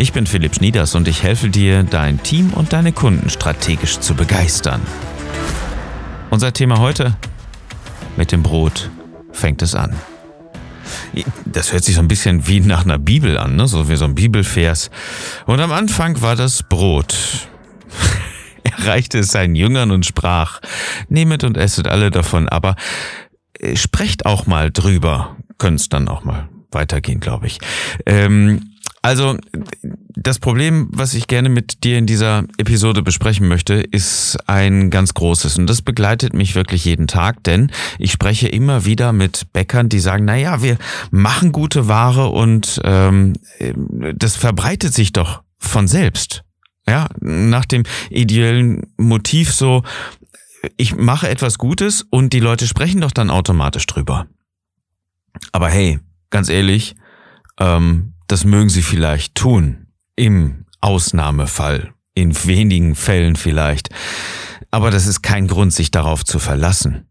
Ich bin Philipp Schnieders und ich helfe dir, dein Team und deine Kunden strategisch zu begeistern. Unser Thema heute? Mit dem Brot fängt es an. Das hört sich so ein bisschen wie nach einer Bibel an, ne? so wie so ein Bibelvers. Und am Anfang war das Brot. er reichte es seinen Jüngern und sprach, nehmet und esset alle davon, aber äh, sprecht auch mal drüber. Können dann auch mal weitergehen, glaube ich. Ähm, also das Problem, was ich gerne mit dir in dieser Episode besprechen möchte, ist ein ganz großes und das begleitet mich wirklich jeden Tag, denn ich spreche immer wieder mit Bäckern, die sagen, na ja, wir machen gute Ware und ähm, das verbreitet sich doch von selbst. Ja, nach dem ideellen Motiv so, ich mache etwas Gutes und die Leute sprechen doch dann automatisch drüber. Aber hey, ganz ehrlich, ähm, das mögen sie vielleicht tun, im Ausnahmefall, in wenigen Fällen vielleicht. Aber das ist kein Grund, sich darauf zu verlassen.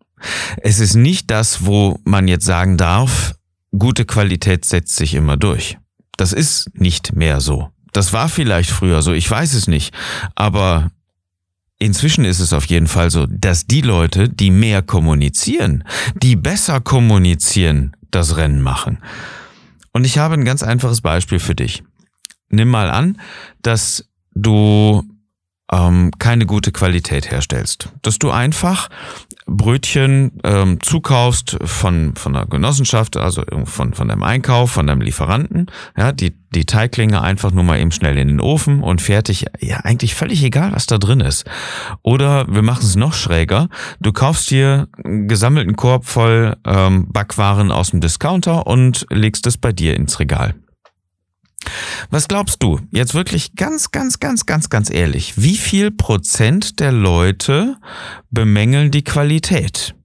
Es ist nicht das, wo man jetzt sagen darf, gute Qualität setzt sich immer durch. Das ist nicht mehr so. Das war vielleicht früher so, ich weiß es nicht. Aber Inzwischen ist es auf jeden Fall so, dass die Leute, die mehr kommunizieren, die besser kommunizieren, das Rennen machen. Und ich habe ein ganz einfaches Beispiel für dich. Nimm mal an, dass du ähm, keine gute Qualität herstellst. Dass du einfach Brötchen ähm, zukaufst von, von der Genossenschaft, also von, von deinem Einkauf, von deinem Lieferanten, ja, die, die Teiglinge einfach nur mal eben schnell in den Ofen und fertig. Ja, eigentlich völlig egal, was da drin ist. Oder wir machen es noch schräger. Du kaufst dir einen gesammelten Korb voll ähm, Backwaren aus dem Discounter und legst es bei dir ins Regal. Was glaubst du, jetzt wirklich ganz, ganz, ganz, ganz, ganz ehrlich, wie viel Prozent der Leute bemängeln die Qualität?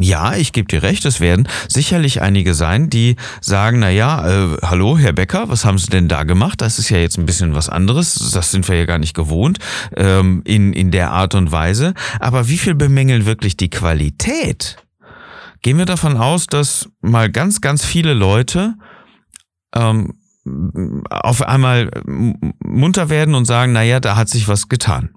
Ja, ich gebe dir recht, es werden sicherlich einige sein, die sagen, na ja, äh, hallo, Herr Becker, was haben Sie denn da gemacht? Das ist ja jetzt ein bisschen was anderes, das sind wir ja gar nicht gewohnt ähm, in, in der Art und Weise. Aber wie viel bemängeln wirklich die Qualität? Gehen wir davon aus, dass mal ganz, ganz viele Leute ähm, auf einmal munter werden und sagen, naja, da hat sich was getan.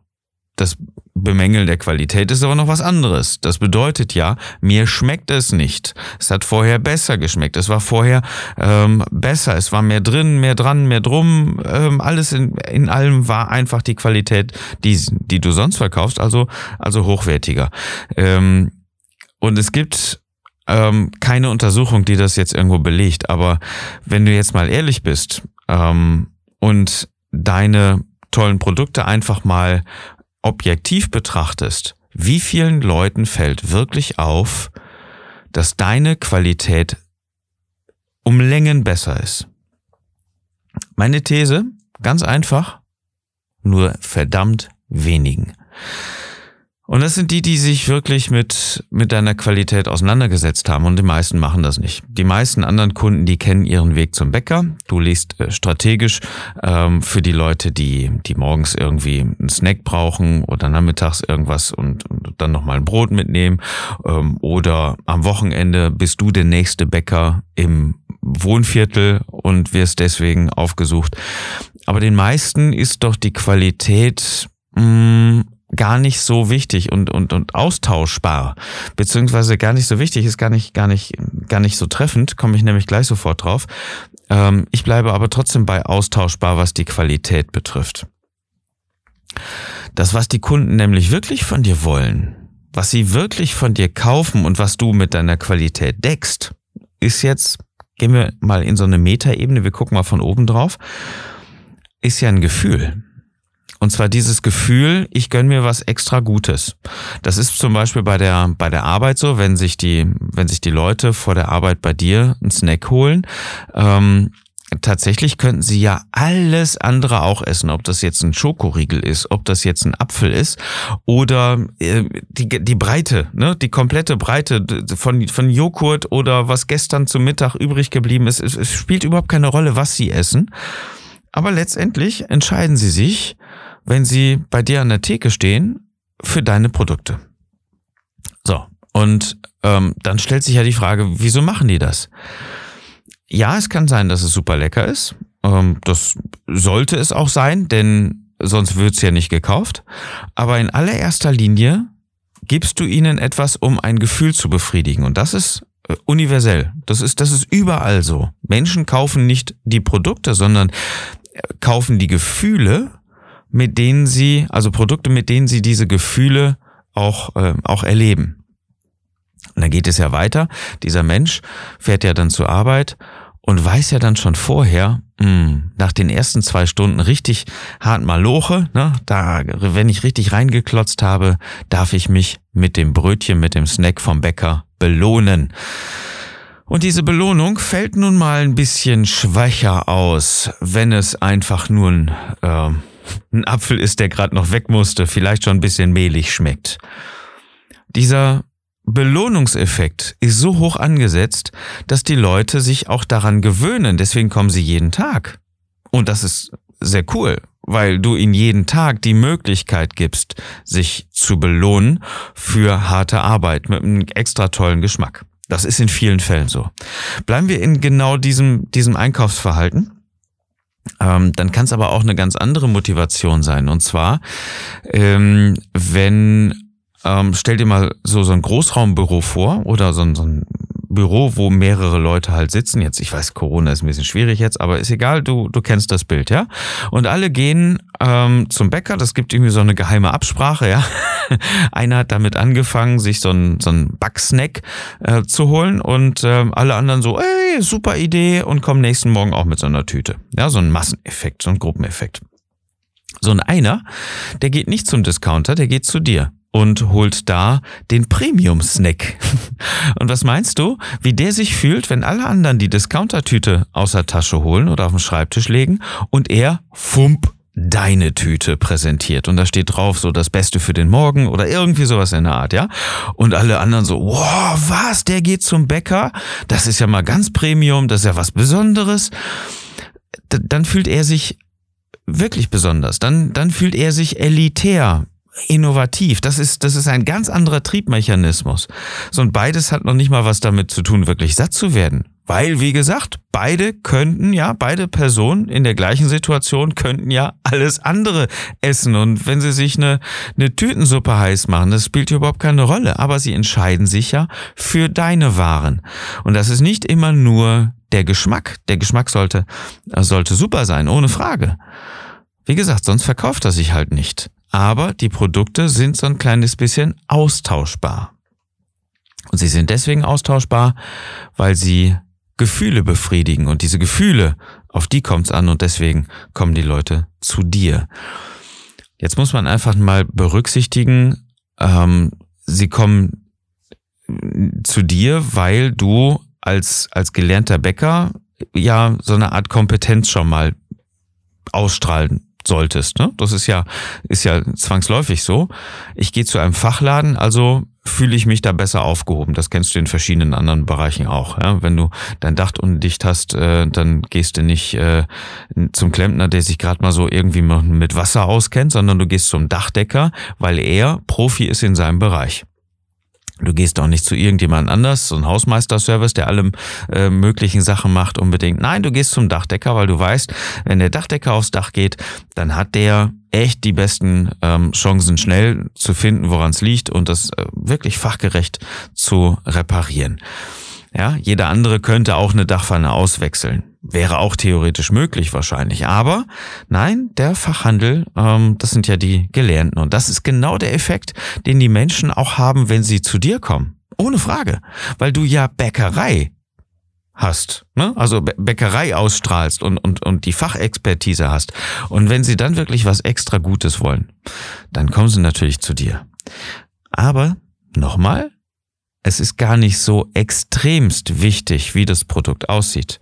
Das Bemängeln der Qualität ist aber noch was anderes. Das bedeutet ja, mir schmeckt es nicht. Es hat vorher besser geschmeckt. Es war vorher ähm, besser. Es war mehr drin, mehr dran, mehr drum. Ähm, alles in, in allem war einfach die Qualität, die, die du sonst verkaufst, also, also hochwertiger. Ähm, und es gibt ähm, keine Untersuchung, die das jetzt irgendwo belegt. Aber wenn du jetzt mal ehrlich bist ähm, und deine tollen Produkte einfach mal objektiv betrachtest, wie vielen Leuten fällt wirklich auf, dass deine Qualität um Längen besser ist? Meine These, ganz einfach, nur verdammt wenigen. Und das sind die, die sich wirklich mit, mit deiner Qualität auseinandergesetzt haben. Und die meisten machen das nicht. Die meisten anderen Kunden, die kennen ihren Weg zum Bäcker. Du liest äh, strategisch ähm, für die Leute, die, die morgens irgendwie einen Snack brauchen oder nachmittags irgendwas und, und dann nochmal ein Brot mitnehmen. Ähm, oder am Wochenende bist du der nächste Bäcker im Wohnviertel und wirst deswegen aufgesucht. Aber den meisten ist doch die Qualität mh, mm, gar nicht so wichtig und, und, und austauschbar, beziehungsweise gar nicht so wichtig, ist gar nicht, gar nicht, gar nicht so treffend, komme ich nämlich gleich sofort drauf. Ähm, ich bleibe aber trotzdem bei austauschbar, was die Qualität betrifft. Das, was die Kunden nämlich wirklich von dir wollen, was sie wirklich von dir kaufen und was du mit deiner Qualität deckst, ist jetzt, gehen wir mal in so eine Metaebene, wir gucken mal von oben drauf, ist ja ein Gefühl. Und zwar dieses Gefühl, ich gönn mir was extra Gutes. Das ist zum Beispiel bei der, bei der Arbeit so, wenn sich die, wenn sich die Leute vor der Arbeit bei dir einen Snack holen, ähm, tatsächlich könnten sie ja alles andere auch essen, ob das jetzt ein Schokoriegel ist, ob das jetzt ein Apfel ist oder äh, die, die Breite, ne, die komplette Breite von, von Joghurt oder was gestern zum Mittag übrig geblieben ist. Es, es spielt überhaupt keine Rolle, was sie essen. Aber letztendlich entscheiden sie sich, wenn sie bei dir an der Theke stehen, für deine Produkte. So, und ähm, dann stellt sich ja die Frage, wieso machen die das? Ja, es kann sein, dass es super lecker ist. Ähm, das sollte es auch sein, denn sonst wird's ja nicht gekauft. Aber in allererster Linie gibst du ihnen etwas, um ein Gefühl zu befriedigen. Und das ist äh, universell. Das ist, das ist überall so. Menschen kaufen nicht die Produkte, sondern äh, kaufen die Gefühle, mit denen sie, also Produkte, mit denen sie diese Gefühle auch, äh, auch erleben. Und dann geht es ja weiter. Dieser Mensch fährt ja dann zur Arbeit und weiß ja dann schon vorher, mh, hm, nach den ersten zwei Stunden richtig hart maloche, ne, da, wenn ich richtig reingeklotzt habe, darf ich mich mit dem Brötchen, mit dem Snack vom Bäcker belohnen. Und diese Belohnung fällt nun mal ein bisschen schwächer aus, wenn es einfach nur ein, äh, ein Apfel ist, der gerade noch weg musste, vielleicht schon ein bisschen mehlig schmeckt. Dieser Belohnungseffekt ist so hoch angesetzt, dass die Leute sich auch daran gewöhnen. Deswegen kommen sie jeden Tag. Und das ist sehr cool, weil du ihnen jeden Tag die Möglichkeit gibst, sich zu belohnen für harte Arbeit mit einem extra tollen Geschmack. Das ist in vielen Fällen so. Bleiben wir in genau diesem, diesem Einkaufsverhalten. Ähm, dann kann es aber auch eine ganz andere Motivation sein. Und zwar, ähm, wenn ähm, stell dir mal so, so ein Großraumbüro vor oder so so ein Büro, wo mehrere Leute halt sitzen. Jetzt, ich weiß, Corona ist ein bisschen schwierig jetzt, aber ist egal, du, du kennst das Bild, ja? Und alle gehen ähm, zum Bäcker, das gibt irgendwie so eine geheime Absprache, ja? Einer hat damit angefangen, sich so ein, so ein Backsnack äh, zu holen und ähm, alle anderen so, ey, super Idee und kommen nächsten Morgen auch mit so einer Tüte. Ja, so ein Masseneffekt, so ein Gruppeneffekt. So ein einer, der geht nicht zum Discounter, der geht zu dir und holt da den Premium-Snack. Und was meinst du, wie der sich fühlt, wenn alle anderen die Discounter-Tüte aus der Tasche holen oder auf den Schreibtisch legen und er, fump, deine Tüte präsentiert und da steht drauf so das Beste für den Morgen oder irgendwie sowas in der Art, ja? Und alle anderen so, wow, was, der geht zum Bäcker? Das ist ja mal ganz Premium, das ist ja was Besonderes. D dann fühlt er sich wirklich besonders. Dann, dann fühlt er sich elitär innovativ. Das ist, das ist ein ganz anderer Triebmechanismus. So, und beides hat noch nicht mal was damit zu tun, wirklich satt zu werden. Weil, wie gesagt, beide könnten ja, beide Personen in der gleichen Situation könnten ja alles andere essen. Und wenn sie sich eine, eine Tütensuppe heiß machen, das spielt überhaupt keine Rolle. Aber sie entscheiden sich ja für deine Waren. Und das ist nicht immer nur der Geschmack. Der Geschmack sollte, sollte super sein, ohne Frage. Wie gesagt, sonst verkauft er sich halt nicht aber die Produkte sind so ein kleines bisschen austauschbar. Und sie sind deswegen austauschbar, weil sie Gefühle befriedigen und diese Gefühle, auf die kommt es an und deswegen kommen die Leute zu dir. Jetzt muss man einfach mal berücksichtigen, ähm, sie kommen zu dir, weil du als, als gelernter Bäcker ja so eine Art Kompetenz schon mal ausstrahlen solltest. Ne? Das ist ja, ist ja zwangsläufig so. Ich gehe zu einem Fachladen, also fühle ich mich da besser aufgehoben. Das kennst du in verschiedenen anderen Bereichen auch. Ja? Wenn du dein Dach undicht hast, äh, dann gehst du nicht äh, zum Klempner, der sich gerade mal so irgendwie mit Wasser auskennt, sondern du gehst zum Dachdecker, weil er Profi ist in seinem Bereich. Du gehst auch nicht zu irgendjemand anders, so ein Hausmeisterservice, der alle äh, möglichen Sachen macht unbedingt. Nein, du gehst zum Dachdecker, weil du weißt, wenn der Dachdecker aufs Dach geht, dann hat der echt die besten ähm, Chancen, schnell zu finden, woran es liegt und das äh, wirklich fachgerecht zu reparieren. Ja, jeder andere könnte auch eine Dachpfanne auswechseln. Wäre auch theoretisch möglich wahrscheinlich. Aber nein, der Fachhandel, ähm, das sind ja die Gelernten. Und das ist genau der Effekt, den die Menschen auch haben, wenn sie zu dir kommen. Ohne Frage. Weil du ja Bäckerei hast, ne? also Bäckerei ausstrahlst und, und, und die Fachexpertise hast. Und wenn sie dann wirklich was extra Gutes wollen, dann kommen sie natürlich zu dir. Aber nochmal, es ist gar nicht so extremst wichtig, wie das Produkt aussieht.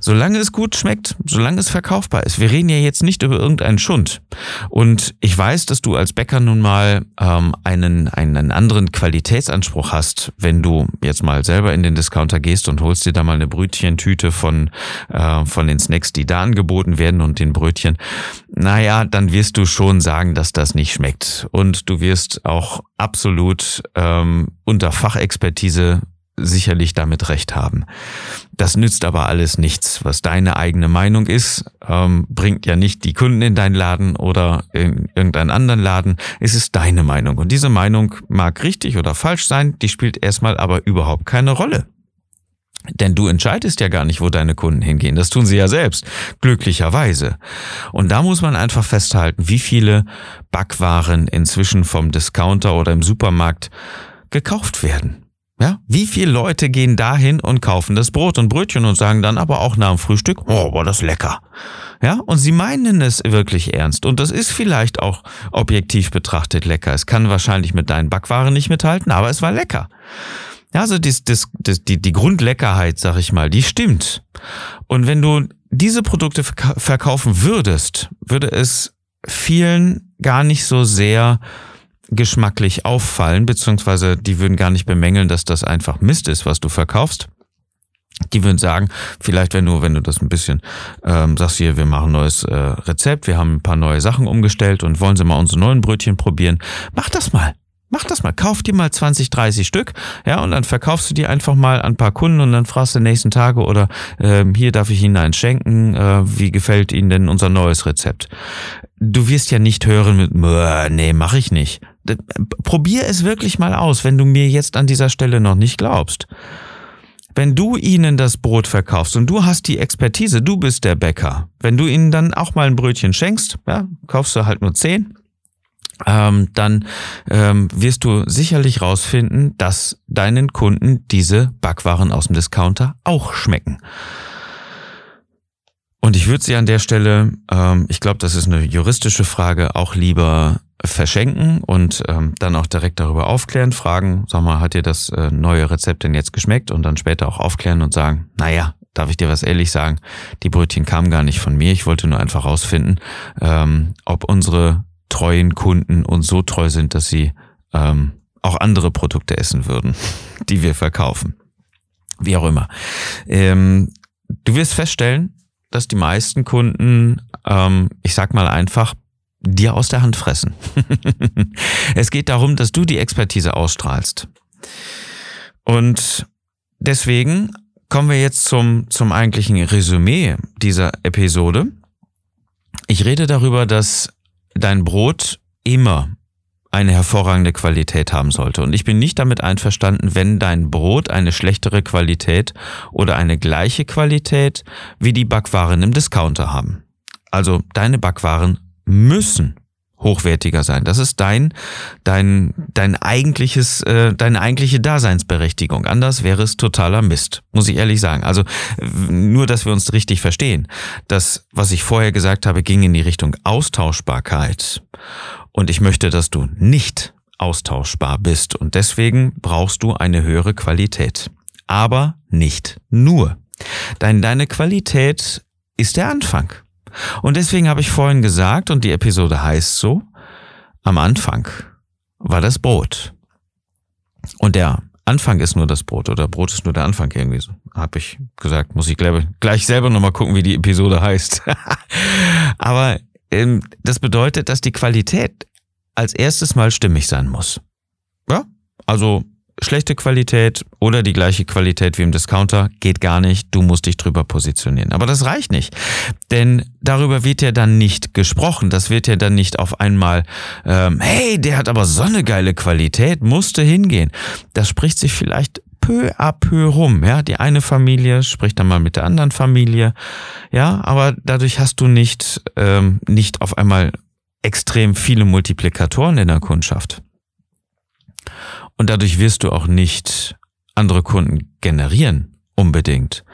Solange es gut schmeckt, solange es verkaufbar ist. Wir reden ja jetzt nicht über irgendeinen Schund. Und ich weiß, dass du als Bäcker nun mal ähm, einen, einen anderen Qualitätsanspruch hast, wenn du jetzt mal selber in den Discounter gehst und holst dir da mal eine Brötchentüte von, äh, von den Snacks, die da angeboten werden und den Brötchen. Naja, dann wirst du schon sagen, dass das nicht schmeckt. Und du wirst auch absolut ähm, unter Fachexpertise sicherlich damit recht haben. Das nützt aber alles nichts. Was deine eigene Meinung ist, ähm, bringt ja nicht die Kunden in deinen Laden oder in irgendeinen anderen Laden. Es ist deine Meinung. Und diese Meinung mag richtig oder falsch sein, die spielt erstmal aber überhaupt keine Rolle. Denn du entscheidest ja gar nicht, wo deine Kunden hingehen. Das tun sie ja selbst, glücklicherweise. Und da muss man einfach festhalten, wie viele Backwaren inzwischen vom Discounter oder im Supermarkt gekauft werden. Ja, wie viele Leute gehen dahin und kaufen das Brot und Brötchen und sagen dann aber auch nach dem Frühstück, oh, war das lecker. Ja, und sie meinen es wirklich ernst. Und das ist vielleicht auch objektiv betrachtet lecker. Es kann wahrscheinlich mit deinen Backwaren nicht mithalten, aber es war lecker. Ja, also das, das, das, die, die Grundleckerheit, sag ich mal, die stimmt. Und wenn du diese Produkte verkaufen würdest, würde es vielen gar nicht so sehr geschmacklich auffallen, beziehungsweise die würden gar nicht bemängeln, dass das einfach Mist ist, was du verkaufst. Die würden sagen, vielleicht wenn du, wenn du das ein bisschen ähm, sagst hier, wir machen ein neues äh, Rezept, wir haben ein paar neue Sachen umgestellt und wollen sie mal unsere neuen Brötchen probieren, mach das mal. Mach das mal, kauf dir mal 20, 30 Stück, ja, und dann verkaufst du die einfach mal an ein paar Kunden und dann fragst du nächsten Tage oder äh, hier darf ich Ihnen eins schenken, äh, wie gefällt Ihnen denn unser neues Rezept? Du wirst ja nicht hören mit, nee, mach ich nicht. Probier es wirklich mal aus, wenn du mir jetzt an dieser Stelle noch nicht glaubst. Wenn du ihnen das Brot verkaufst und du hast die Expertise, du bist der Bäcker, wenn du ihnen dann auch mal ein Brötchen schenkst, ja, kaufst du halt nur zehn, ähm, dann ähm, wirst du sicherlich rausfinden, dass deinen Kunden diese Backwaren aus dem Discounter auch schmecken. Und ich würde sie an der Stelle, ähm, ich glaube, das ist eine juristische Frage, auch lieber verschenken und ähm, dann auch direkt darüber aufklären, fragen, sag mal, hat dir das äh, neue Rezept denn jetzt geschmeckt? Und dann später auch aufklären und sagen, naja, darf ich dir was ehrlich sagen, die Brötchen kamen gar nicht von mir, ich wollte nur einfach rausfinden, ähm, ob unsere treuen Kunden uns so treu sind, dass sie ähm, auch andere Produkte essen würden, die wir verkaufen. Wie auch immer. Ähm, du wirst feststellen, dass die meisten Kunden, ähm, ich sag mal einfach, dir aus der Hand fressen. es geht darum, dass du die Expertise ausstrahlst. Und deswegen kommen wir jetzt zum, zum eigentlichen Resümee dieser Episode. Ich rede darüber, dass dein Brot immer eine hervorragende Qualität haben sollte. Und ich bin nicht damit einverstanden, wenn dein Brot eine schlechtere Qualität oder eine gleiche Qualität wie die Backwaren im Discounter haben. Also deine Backwaren müssen hochwertiger sein. Das ist dein, dein, dein eigentliches, äh, deine eigentliche Daseinsberechtigung. Anders wäre es totaler Mist, muss ich ehrlich sagen. Also nur, dass wir uns richtig verstehen. Das, was ich vorher gesagt habe, ging in die Richtung Austauschbarkeit. Und ich möchte, dass du nicht austauschbar bist. Und deswegen brauchst du eine höhere Qualität. Aber nicht nur. Dein, deine Qualität ist der Anfang. Und deswegen habe ich vorhin gesagt, und die Episode heißt so, am Anfang war das Brot. Und der Anfang ist nur das Brot oder Brot ist nur der Anfang irgendwie so. Habe ich gesagt, muss ich gleich selber nochmal gucken, wie die Episode heißt. Aber ähm, das bedeutet, dass die Qualität als erstes mal stimmig sein muss. Ja? Also schlechte Qualität oder die gleiche Qualität wie im Discounter geht gar nicht. Du musst dich drüber positionieren. Aber das reicht nicht. Denn darüber wird ja dann nicht gesprochen. Das wird ja dann nicht auf einmal, ähm, hey, der hat aber so eine geile Qualität, musste hingehen. Das spricht sich vielleicht peu à peu rum. Ja, die eine Familie spricht dann mal mit der anderen Familie. Ja, aber dadurch hast du nicht, ähm, nicht auf einmal extrem viele Multiplikatoren in der Kundschaft. Und dadurch wirst du auch nicht andere Kunden generieren, unbedingt,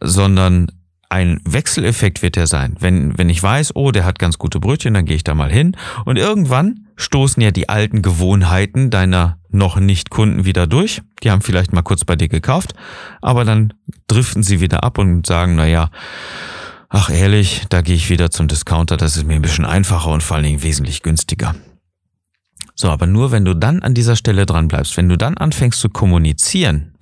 sondern ein Wechseleffekt wird der sein. Wenn, wenn ich weiß, oh, der hat ganz gute Brötchen, dann gehe ich da mal hin. Und irgendwann stoßen ja die alten Gewohnheiten deiner noch nicht Kunden wieder durch. Die haben vielleicht mal kurz bei dir gekauft, aber dann driften sie wieder ab und sagen, na ja, ach ehrlich, da gehe ich wieder zum Discounter, das ist mir ein bisschen einfacher und vor allen Dingen wesentlich günstiger. So, aber nur wenn du dann an dieser Stelle dran bleibst, wenn du dann anfängst zu kommunizieren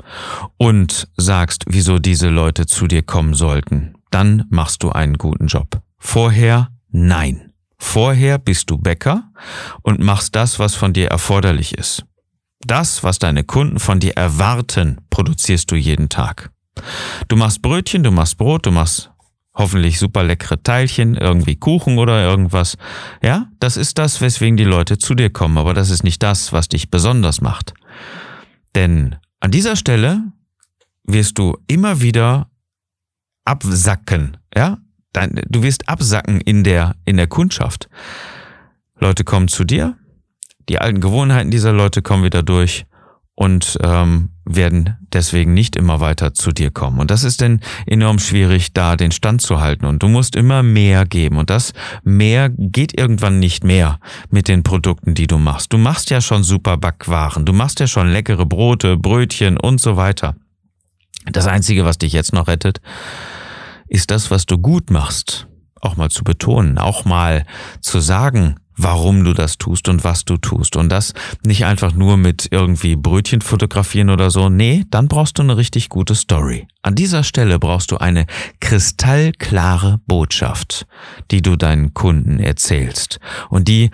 und sagst, wieso diese Leute zu dir kommen sollten, dann machst du einen guten Job. Vorher nein. Vorher bist du Bäcker und machst das, was von dir erforderlich ist. Das, was deine Kunden von dir erwarten, produzierst du jeden Tag. Du machst Brötchen, du machst Brot, du machst hoffentlich super leckere Teilchen, irgendwie Kuchen oder irgendwas. Ja, das ist das, weswegen die Leute zu dir kommen, aber das ist nicht das, was dich besonders macht. Denn an dieser Stelle wirst du immer wieder absacken, ja? Du wirst absacken in der, in der Kundschaft. Leute kommen zu dir, die alten Gewohnheiten dieser Leute kommen wieder durch und ähm, werden deswegen nicht immer weiter zu dir kommen. Und das ist denn enorm schwierig, da den Stand zu halten. Und du musst immer mehr geben. Und das mehr geht irgendwann nicht mehr mit den Produkten, die du machst. Du machst ja schon super Backwaren. Du machst ja schon leckere Brote, Brötchen und so weiter. Das Einzige, was dich jetzt noch rettet, ist das, was du gut machst. Auch mal zu betonen, auch mal zu sagen, warum du das tust und was du tust. Und das nicht einfach nur mit irgendwie Brötchen fotografieren oder so. Nee, dann brauchst du eine richtig gute Story. An dieser Stelle brauchst du eine kristallklare Botschaft, die du deinen Kunden erzählst und die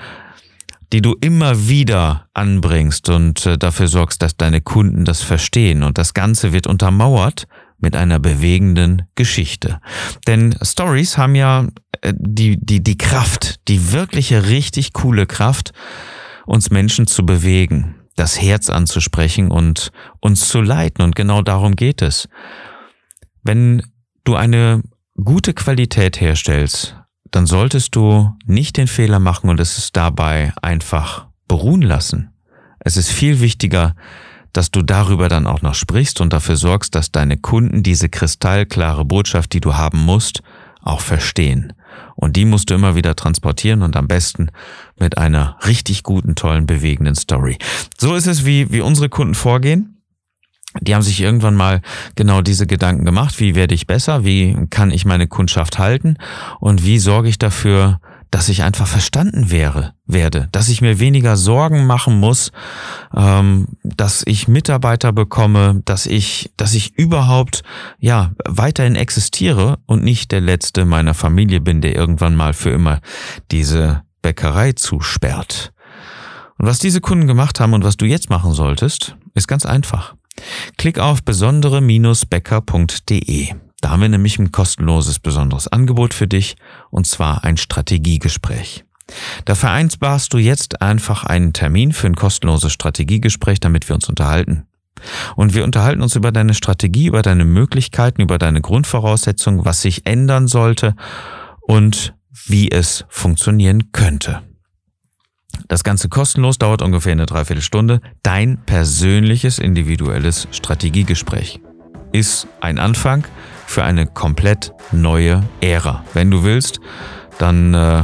die du immer wieder anbringst und äh, dafür sorgst, dass deine Kunden das verstehen. Und das Ganze wird untermauert mit einer bewegenden Geschichte. Denn Stories haben ja äh, die, die, die Kraft, die wirkliche, richtig coole Kraft, uns Menschen zu bewegen, das Herz anzusprechen und uns zu leiten. Und genau darum geht es. Wenn du eine gute Qualität herstellst, dann solltest du nicht den Fehler machen und es dabei einfach beruhen lassen. Es ist viel wichtiger, dass du darüber dann auch noch sprichst und dafür sorgst, dass deine Kunden diese kristallklare Botschaft, die du haben musst, auch verstehen. Und die musst du immer wieder transportieren und am besten mit einer richtig guten, tollen, bewegenden Story. So ist es, wie, wie unsere Kunden vorgehen. Die haben sich irgendwann mal genau diese Gedanken gemacht. Wie werde ich besser? Wie kann ich meine Kundschaft halten? Und wie sorge ich dafür, dass ich einfach verstanden wäre, werde, dass ich mir weniger Sorgen machen muss, ähm, dass ich Mitarbeiter bekomme, dass ich, dass ich überhaupt ja weiterhin existiere und nicht der letzte meiner Familie bin, der irgendwann mal für immer diese Bäckerei zusperrt. Und was diese Kunden gemacht haben und was du jetzt machen solltest, ist ganz einfach. Klick auf besondere-bäcker.de. Da haben wir nämlich ein kostenloses besonderes Angebot für dich, und zwar ein Strategiegespräch. Da vereinbarst du jetzt einfach einen Termin für ein kostenloses Strategiegespräch, damit wir uns unterhalten. Und wir unterhalten uns über deine Strategie, über deine Möglichkeiten, über deine Grundvoraussetzungen, was sich ändern sollte und wie es funktionieren könnte. Das Ganze kostenlos dauert ungefähr eine Dreiviertelstunde. Dein persönliches, individuelles Strategiegespräch ist ein Anfang für eine komplett neue Ära. Wenn du willst, dann äh,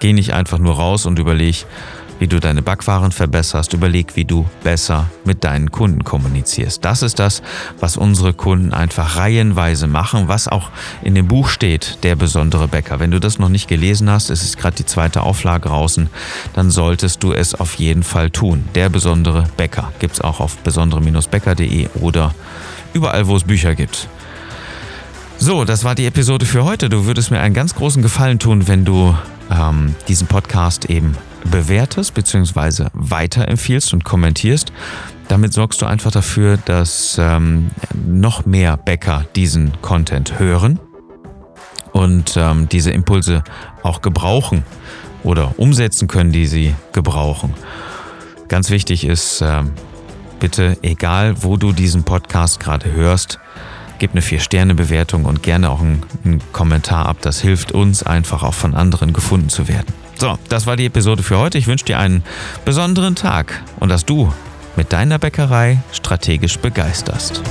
geh nicht einfach nur raus und überleg, wie du deine Backwaren verbesserst, überleg, wie du besser mit deinen Kunden kommunizierst. Das ist das, was unsere Kunden einfach reihenweise machen, was auch in dem Buch steht, der besondere Bäcker. Wenn du das noch nicht gelesen hast, es ist gerade die zweite Auflage draußen, dann solltest du es auf jeden Fall tun. Der besondere Bäcker gibt es auch auf besondere-bäcker.de oder überall, wo es Bücher gibt. So, das war die Episode für heute. Du würdest mir einen ganz großen Gefallen tun, wenn du ähm, diesen Podcast eben bewertest bzw. weiterempfiehlst und kommentierst. Damit sorgst du einfach dafür, dass ähm, noch mehr Bäcker diesen Content hören und ähm, diese Impulse auch gebrauchen oder umsetzen können, die sie gebrauchen. Ganz wichtig ist, ähm, bitte, egal wo du diesen Podcast gerade hörst, Gib eine 4-Sterne-Bewertung und gerne auch einen, einen Kommentar ab. Das hilft uns einfach auch von anderen gefunden zu werden. So, das war die Episode für heute. Ich wünsche dir einen besonderen Tag und dass du mit deiner Bäckerei strategisch begeisterst.